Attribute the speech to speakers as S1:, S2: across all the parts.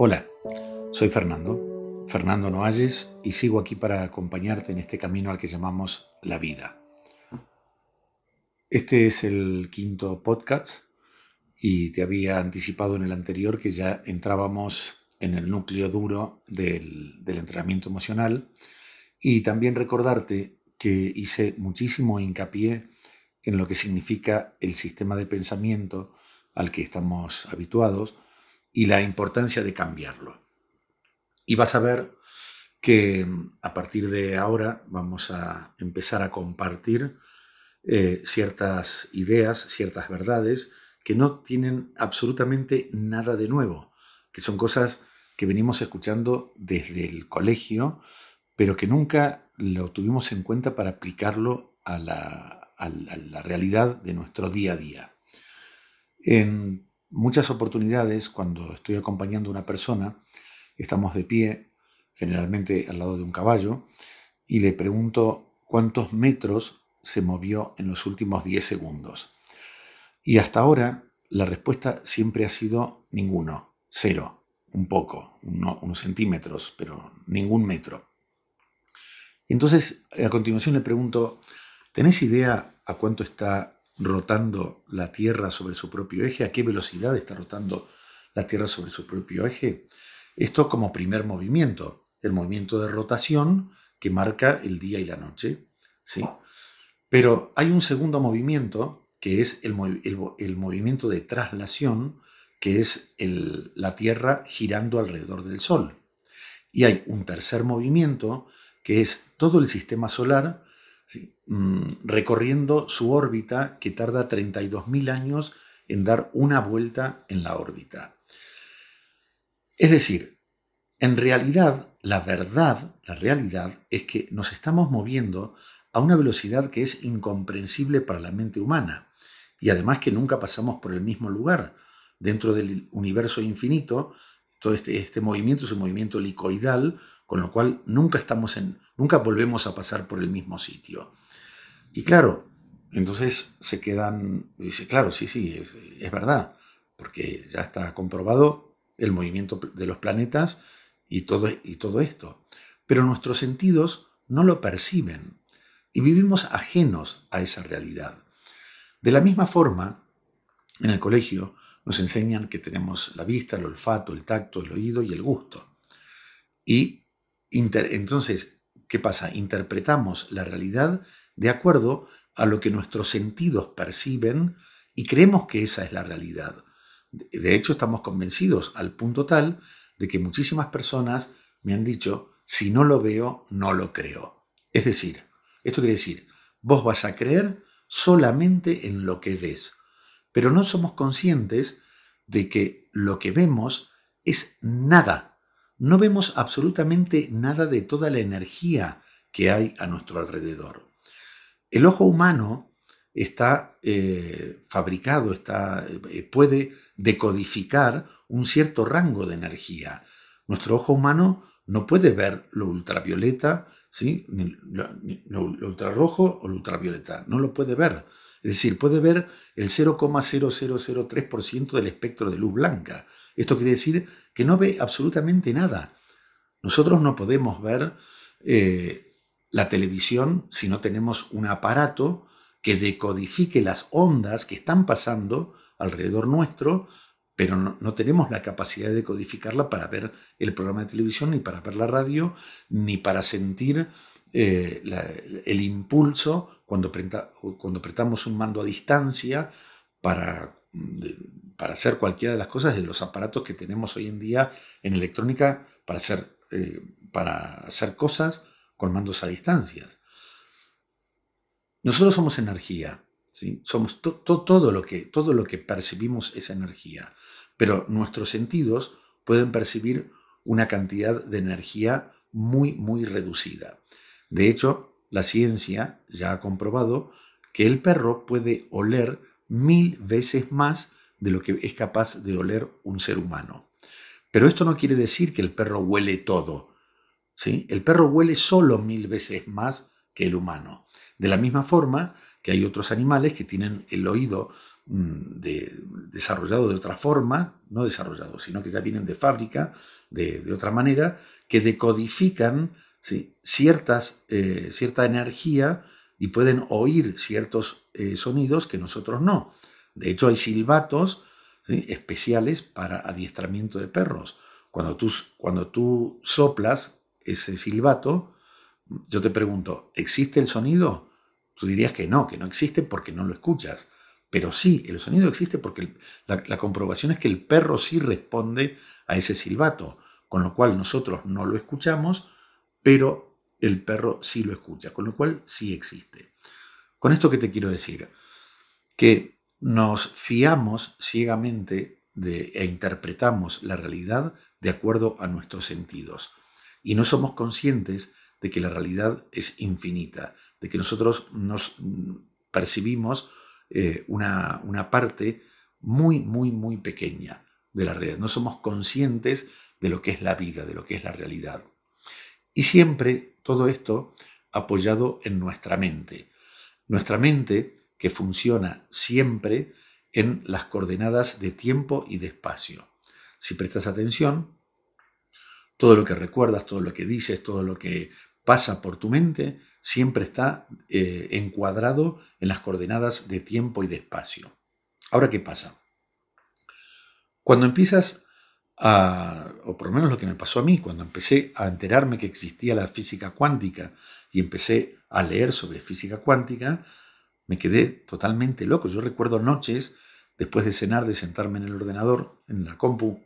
S1: Hola, soy Fernando, Fernando Noalles, y sigo aquí para acompañarte en este camino al que llamamos la vida. Este es el quinto podcast y te había anticipado en el anterior que ya entrábamos en el núcleo duro del, del entrenamiento emocional y también recordarte que hice muchísimo hincapié en lo que significa el sistema de pensamiento al que estamos habituados y la importancia de cambiarlo. Y vas a ver que mm, a partir de ahora vamos a empezar a compartir eh, ciertas ideas, ciertas verdades que no tienen absolutamente nada de nuevo, que son cosas que venimos escuchando desde el colegio, pero que nunca lo tuvimos en cuenta para aplicarlo a la, a la realidad de nuestro día a día. En muchas oportunidades, cuando estoy acompañando a una persona, estamos de pie, generalmente al lado de un caballo, y le pregunto cuántos metros se movió en los últimos 10 segundos. Y hasta ahora la respuesta siempre ha sido ninguno, cero, un poco, unos centímetros, pero ningún metro. Entonces, a continuación le pregunto, ¿tenés idea a cuánto está rotando la Tierra sobre su propio eje, a qué velocidad está rotando la Tierra sobre su propio eje. Esto como primer movimiento, el movimiento de rotación que marca el día y la noche. ¿sí? Pero hay un segundo movimiento que es el, movimiento de traslación, que es la Tierra girando alrededor del Sol. Y hay un tercer movimiento que es todo el sistema solar recorriendo su órbita que tarda 32.000 años en dar una vuelta en la órbita. Es decir, en realidad, la verdad, la realidad es que nos estamos moviendo a una velocidad que es incomprensible para la mente humana y además que nunca pasamos por el mismo lugar. Dentro del universo infinito, todo este, este movimiento es un movimiento licoidal, con lo cual nunca estamos en, nunca volvemos a pasar por el mismo sitio. Y claro, entonces se quedan, dice, claro, sí, sí, es, verdad, porque ya está comprobado el movimiento de los planetas y todo, y todo esto. Pero nuestros sentidos no lo perciben y vivimos ajenos a esa realidad. De la misma forma, en el colegio nos enseñan que tenemos la vista, el olfato, el tacto, el oído y el gusto. Y entonces, ¿qué pasa? Interpretamos la realidad de acuerdo a lo que nuestros sentidos perciben y creemos que esa es la realidad. De hecho, estamos convencidos al punto tal de que muchísimas personas me han dicho, si no lo veo, no lo creo. Es decir, esto quiere decir, vos vas a creer solamente en lo que ves, pero no somos conscientes de que lo que vemos es nada. No vemos absolutamente nada de toda la energía que hay a nuestro alrededor. El ojo humano está eh, fabricado, está, eh, puede decodificar un cierto rango de energía. Nuestro ojo humano no puede ver lo ultravioleta, ¿sí? lo, lo, ultrarrojo o lo ultravioleta, no lo puede ver. Es decir, puede ver el 0,0003% del espectro de luz blanca. Esto quiere decir que no ve absolutamente nada. Nosotros no podemos ver eh, la televisión si no tenemos un aparato que decodifique las ondas que están pasando alrededor nuestro, pero no, tenemos la capacidad de decodificarla para ver el programa de televisión, ni para ver la radio, ni para sentir eh, el impulso cuando, cuando apretamos un mando a distancia para, para hacer cualquiera de las cosas de los aparatos que tenemos hoy en día en electrónica para hacer, eh, para hacer cosas con mandos a distancias. Nosotros somos energía, ¿sí? somos todo, lo que, todo lo que percibimos es energía, pero nuestros sentidos pueden percibir una cantidad de energía muy, muy reducida. De hecho, la ciencia ya ha comprobado que el perro puede oler mil veces más de lo que es capaz de oler un ser humano. Pero esto no quiere decir que el perro huele todo. El perro huele solo mil veces más que el humano. De la misma forma que hay otros animales que tienen el oído mm, desarrollado de otra forma, no desarrollado, sino que ya vienen de fábrica, de, otra manera, que decodifican ciertas, eh, cierta energía y pueden oír ciertos eh, sonidos que nosotros no. De hecho, hay silbatos especiales para adiestramiento de perros. Cuando tú, cuando tú soplas ese silbato, yo te pregunto, ¿existe el sonido? Tú dirías que no, que no existe porque no lo escuchas. Pero sí, el sonido existe porque la, comprobación es que el perro sí responde a ese silbato, con lo cual nosotros no lo escuchamos, pero el perro sí lo escucha, con lo cual sí existe. Con esto que te quiero decir, que nos fiamos ciegamente de, e interpretamos la realidad de acuerdo a nuestros sentidos y no somos conscientes de que la realidad es infinita, de que nosotros nos percibimos eh, una, una parte muy, muy, muy pequeña de la realidad. No somos conscientes de lo que es la vida, de lo que es la realidad. Y siempre todo esto apoyado en nuestra mente. Nuestra mente que funciona siempre en las coordenadas de tiempo y de espacio. Si prestas atención, todo lo que recuerdas, todo lo que dices, todo lo que pasa por tu mente, siempre está eh, encuadrado en las coordenadas de tiempo y de espacio. Ahora, ¿qué pasa? Cuando empiezas a, o por lo menos lo que me pasó a mí, cuando empecé a enterarme que existía la física cuántica y empecé a leer sobre física cuántica, me quedé totalmente loco. Yo recuerdo noches, después de cenar, de sentarme en el ordenador, en la compu,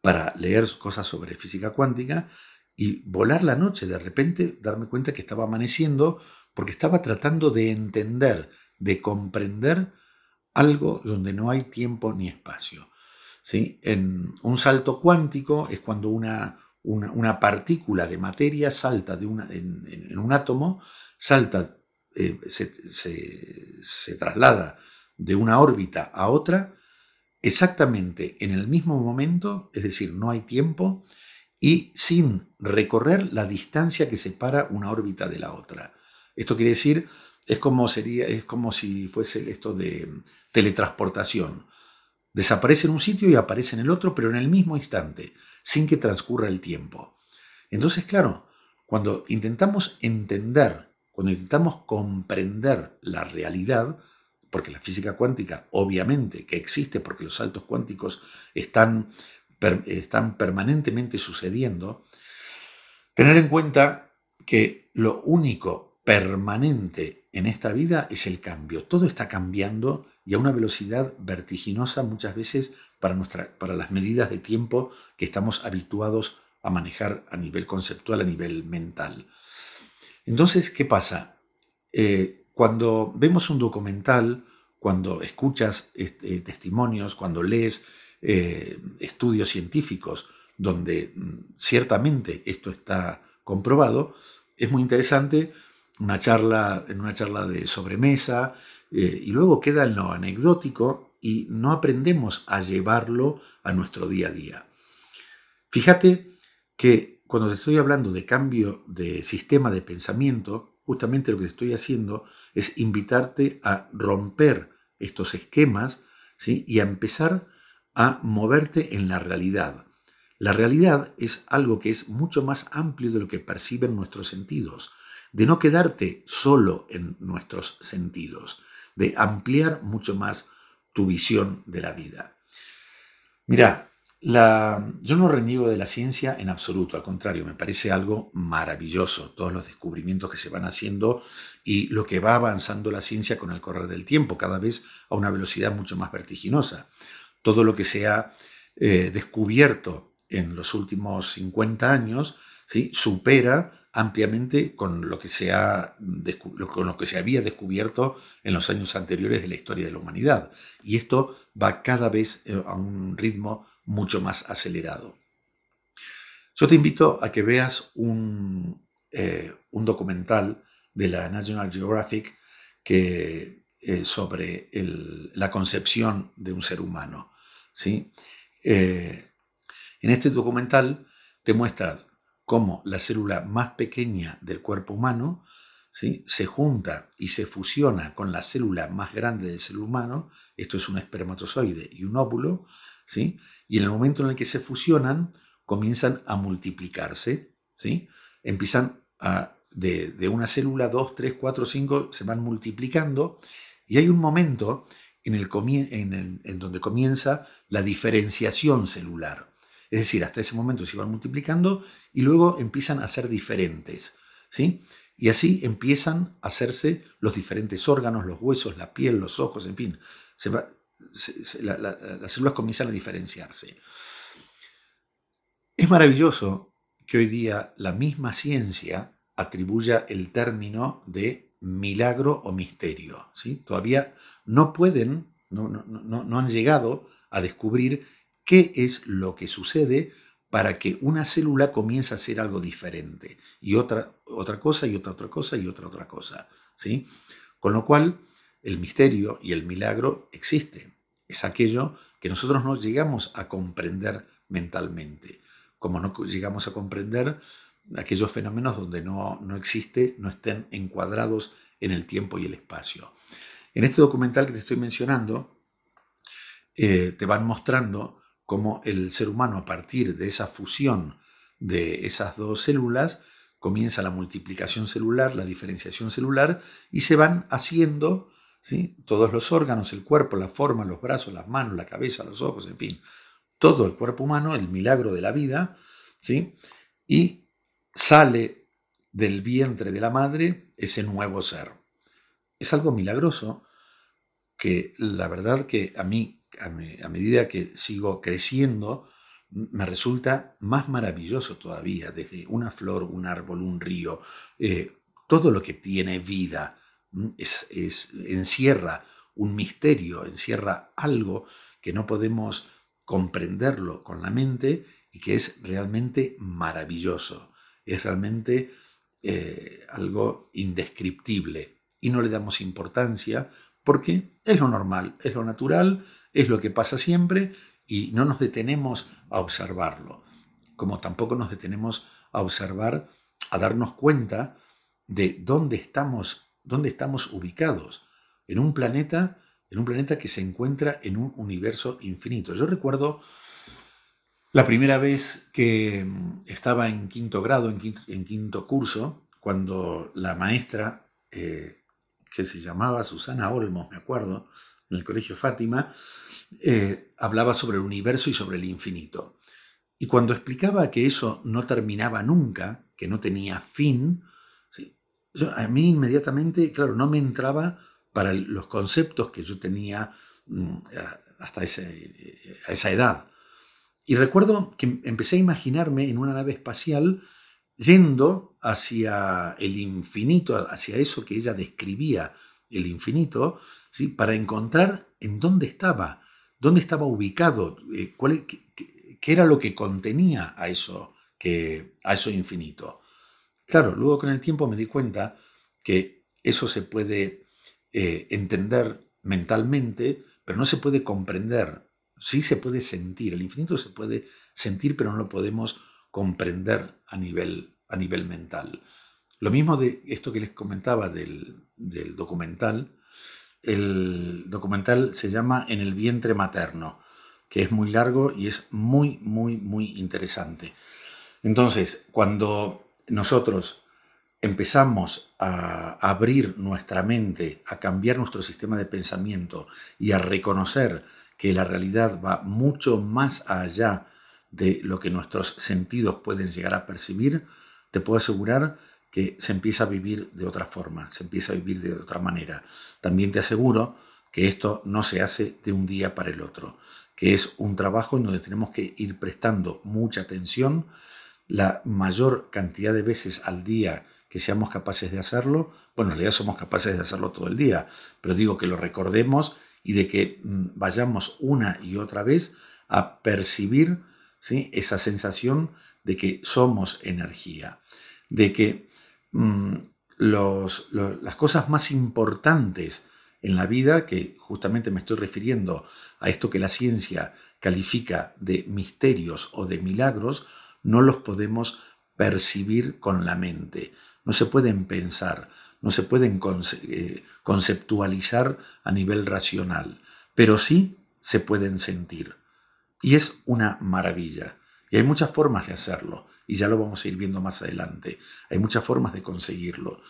S1: para leer cosas sobre física cuántica y volar la noche, de repente darme cuenta que estaba amaneciendo porque estaba tratando de entender, de comprender algo donde no hay tiempo ni espacio. ¿sí? En un salto cuántico es cuando una, una, partícula de materia salta de una, en, un átomo, salta, eh, se, traslada de una órbita a otra exactamente en el mismo momento, es decir, no hay tiempo, y sin recorrer la distancia que separa una órbita de la otra. Esto quiere decir, es como, sería, es como si fuese esto de teletransportación. Desaparece en un sitio y aparece en el otro, pero en el mismo instante, sin que transcurra el tiempo. Entonces, claro, cuando intentamos entender, cuando intentamos comprender la realidad, porque la física cuántica obviamente que existe porque los saltos cuánticos están, están permanentemente sucediendo, tener en cuenta que lo único permanente en esta vida es el cambio. Todo está cambiando y a una velocidad vertiginosa muchas veces para, para las medidas de tiempo que estamos habituados a manejar a nivel conceptual, a nivel mental. Entonces, ¿qué pasa? Eh, cuando vemos un documental, cuando escuchas este, testimonios, cuando lees eh, estudios científicos donde mm, ciertamente esto está comprobado, es muy interesante una charla, en una charla de sobremesa eh, y luego queda en lo anecdótico y no aprendemos a llevarlo a nuestro día a día. Fíjate que cuando te estoy hablando de cambio de sistema de pensamiento, justamente lo que estoy haciendo es invitarte a romper estos esquemas y a empezar a moverte en la realidad. La realidad es algo que es mucho más amplio de lo que perciben nuestros sentidos, de no quedarte solo en nuestros sentidos, de ampliar mucho más tu visión de la vida. Mira, yo no reniego de la ciencia en absoluto, al contrario, me parece algo maravilloso, todos los descubrimientos que se van haciendo y lo que va avanzando la ciencia con el correr del tiempo, cada vez a una velocidad mucho más vertiginosa. Todo lo que se ha eh, descubierto en los últimos 50 años ¿sí? supera ampliamente con lo, que se ha, con lo que se había descubierto en los años anteriores de la historia de la humanidad. Y esto va cada vez eh, a un ritmo mucho más acelerado. Yo te invito a que veas un, eh, documental de la National Geographic que, eh, sobre la concepción de un ser humano. ¿sí? en este documental te muestra cómo la célula más pequeña del cuerpo humano ¿sí? se junta y se fusiona con la célula más grande del ser humano, esto es un espermatozoide y un óvulo, y en el momento en el que se fusionan, comienzan a multiplicarse, ¿sí? empiezan a, de, una célula, dos, tres, cuatro, cinco, se van multiplicando, y hay un momento en, el, en, en donde comienza la diferenciación celular. Es decir, hasta ese momento se van multiplicando y luego empiezan a ser diferentes. ¿sí? Y así empiezan a hacerse los diferentes órganos, los huesos, la piel, los ojos, en fin. Las células comienzan a diferenciarse. Es maravilloso que hoy día la misma ciencia atribuya el término de milagro o misterio. ¿sí? Todavía no pueden, no, no han llegado a descubrir qué es lo que sucede para que una célula comience a hacer algo diferente y otra, otra cosa y otra otra cosa y otra otra cosa. ¿sí? Con lo cual, el misterio y el milagro existen. Es aquello que nosotros no llegamos a comprender mentalmente, como no llegamos a comprender aquellos fenómenos donde no, no existe, no estén encuadrados en el tiempo y el espacio. En este documental que te estoy mencionando, eh, te van mostrando cómo el ser humano a partir de esa fusión de esas dos células comienza la multiplicación celular, la diferenciación celular y se van haciendo todos los órganos, el cuerpo, la forma, los brazos, las manos, la cabeza, los ojos, en fin, todo el cuerpo humano, el milagro de la vida, ¿sí? y sale del vientre de la madre ese nuevo ser. Es algo milagroso que la verdad que a mí a, medida que sigo creciendo, me resulta más maravilloso todavía, desde una flor, un árbol, un río, eh, todo lo que tiene vida es, encierra un misterio, encierra algo que no podemos comprenderlo con la mente y que es realmente maravilloso, es realmente eh, algo indescriptible. Y no le damos importancia porque es lo normal, es lo natural, es lo que pasa siempre y no nos detenemos a observarlo, como tampoco nos detenemos a observar, a darnos cuenta de dónde estamos, dónde estamos ubicados, en un planeta, en un planeta que se encuentra en un universo infinito. Yo recuerdo la primera vez que mm, estaba en quinto grado, en quinto, curso, cuando la maestra, eh, que se llamaba Susana Olmos, me acuerdo, en el Colegio Fátima, eh, hablaba sobre el universo y sobre el infinito. Y cuando explicaba que eso no terminaba nunca, que no tenía fin, a mí inmediatamente, claro, no me entraba para los conceptos que yo tenía mm, hasta a esa edad. Y recuerdo que empecé a imaginarme en una nave espacial yendo hacia el infinito, hacia eso que ella describía, el infinito, para encontrar en dónde estaba, dónde estaba ubicado, eh, cuál, qué, era lo que contenía a eso, que, a eso infinito. Claro, luego con el tiempo me di cuenta que eso se puede eh, entender mentalmente, pero no se puede comprender. Sí se puede sentir, el infinito se puede sentir, pero no lo podemos comprender a nivel, a nivel mental. Lo mismo de esto que les comentaba del, del documental, el documental se llama En el vientre materno, que es muy largo y es muy, muy, muy interesante. Entonces, cuando nosotros empezamos a abrir nuestra mente, a cambiar nuestro sistema de pensamiento y a reconocer que la realidad va mucho más allá de lo que nuestros sentidos pueden llegar a percibir, te puedo asegurar que se empieza a vivir de otra forma, se empieza a vivir de otra manera. También te aseguro que esto no se hace de un día para el otro, que es un trabajo en donde tenemos que ir prestando mucha atención, la mayor cantidad de veces al día que seamos capaces de hacerlo, bueno, en realidad somos capaces de hacerlo todo el día, pero digo que lo recordemos y de que mm, vayamos una y otra vez a percibir esa sensación de que somos energía, de que Mm, las cosas más importantes en la vida, que justamente me estoy refiriendo a esto que la ciencia califica de misterios o de milagros, no los podemos percibir con la mente, no se pueden pensar, no se pueden eh, conceptualizar a nivel racional, pero sí se pueden sentir. Y es una maravilla. Y hay muchas formas de hacerlo, y ya lo vamos a ir viendo más adelante. Hay muchas formas de conseguirlo.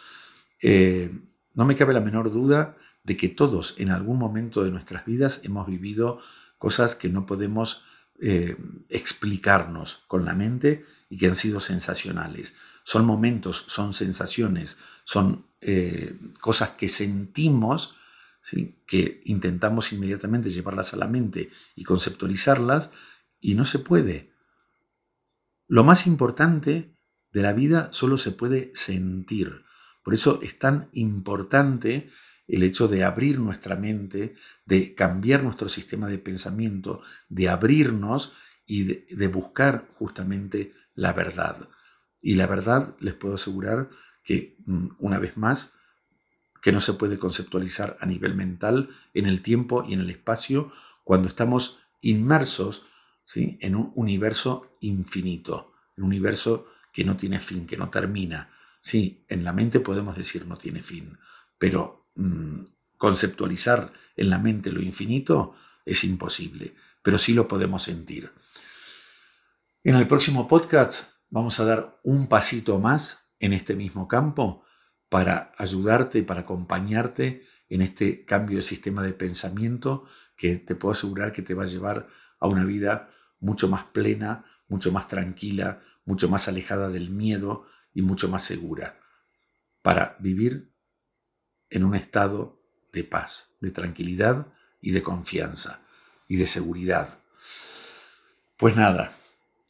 S1: Eh, no me cabe la menor duda de que todos en algún momento de nuestras vidas hemos vivido cosas que no podemos eh, explicarnos con la mente y que han sido sensacionales. Son momentos, son sensaciones, son eh, cosas que sentimos, que intentamos inmediatamente llevarlas a la mente y conceptualizarlas, y no se puede. Lo más importante de la vida solo se puede sentir. Por eso es tan importante el hecho de abrir nuestra mente, de cambiar nuestro sistema de pensamiento, de abrirnos y de, buscar justamente la verdad. Y la verdad, les puedo asegurar que, mm, una vez más, que no se puede conceptualizar a nivel mental, en el tiempo y en el espacio, cuando estamos inmersos ¿sí? en un universo infinito, un universo que no tiene fin, que no termina. Sí, en la mente podemos decir no tiene fin, pero mm, conceptualizar en la mente lo infinito es imposible, pero sí lo podemos sentir. En el próximo podcast vamos a dar un pasito más en este mismo campo para ayudarte, para acompañarte en este cambio de sistema de pensamiento que te puedo asegurar que te va a llevar a una vida mucho más plena, mucho más tranquila, mucho más alejada del miedo y mucho más segura, para vivir en un estado de paz, de tranquilidad y de confianza y de seguridad. Pues nada,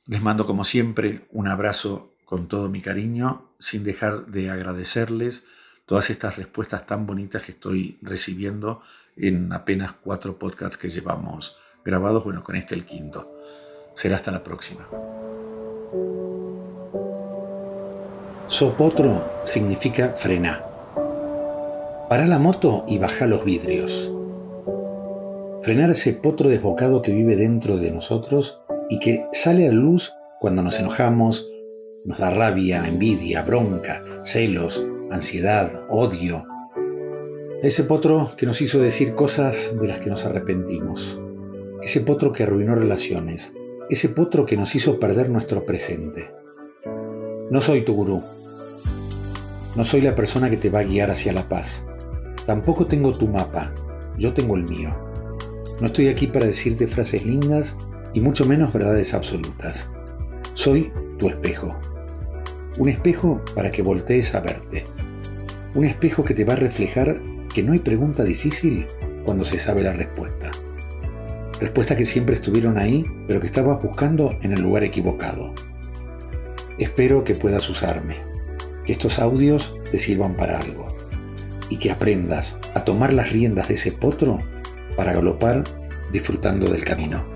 S1: les mando como siempre un abrazo con todo mi cariño, sin dejar de agradecerles todas estas respuestas tan bonitas que estoy recibiendo en apenas cuatro podcasts que llevamos grabados, bueno, con este el quinto. Será hasta la próxima. Sopotro significa frenar. Para la moto y baja los vidrios. Frenar ese potro desbocado que vive dentro de nosotros y que sale a luz cuando nos enojamos, nos da rabia, envidia, bronca, celos, ansiedad, odio. Ese potro que nos hizo decir cosas de las que nos arrepentimos. Ese potro que arruinó relaciones. Ese potro que nos hizo perder nuestro presente. No soy tu gurú. No soy la persona que te va a guiar hacia la paz. Tampoco tengo tu mapa. Yo tengo el mío. No estoy aquí para decirte frases lindas y mucho menos verdades absolutas. Soy tu espejo. Un espejo para que voltees a verte. Un espejo que te va a reflejar que no hay pregunta difícil cuando se sabe la respuesta. Respuestas que siempre estuvieron ahí, pero que estabas buscando en el lugar equivocado. Espero que puedas usarme, que estos audios te sirvan para algo y que aprendas a tomar las riendas de ese potro para galopar disfrutando del camino.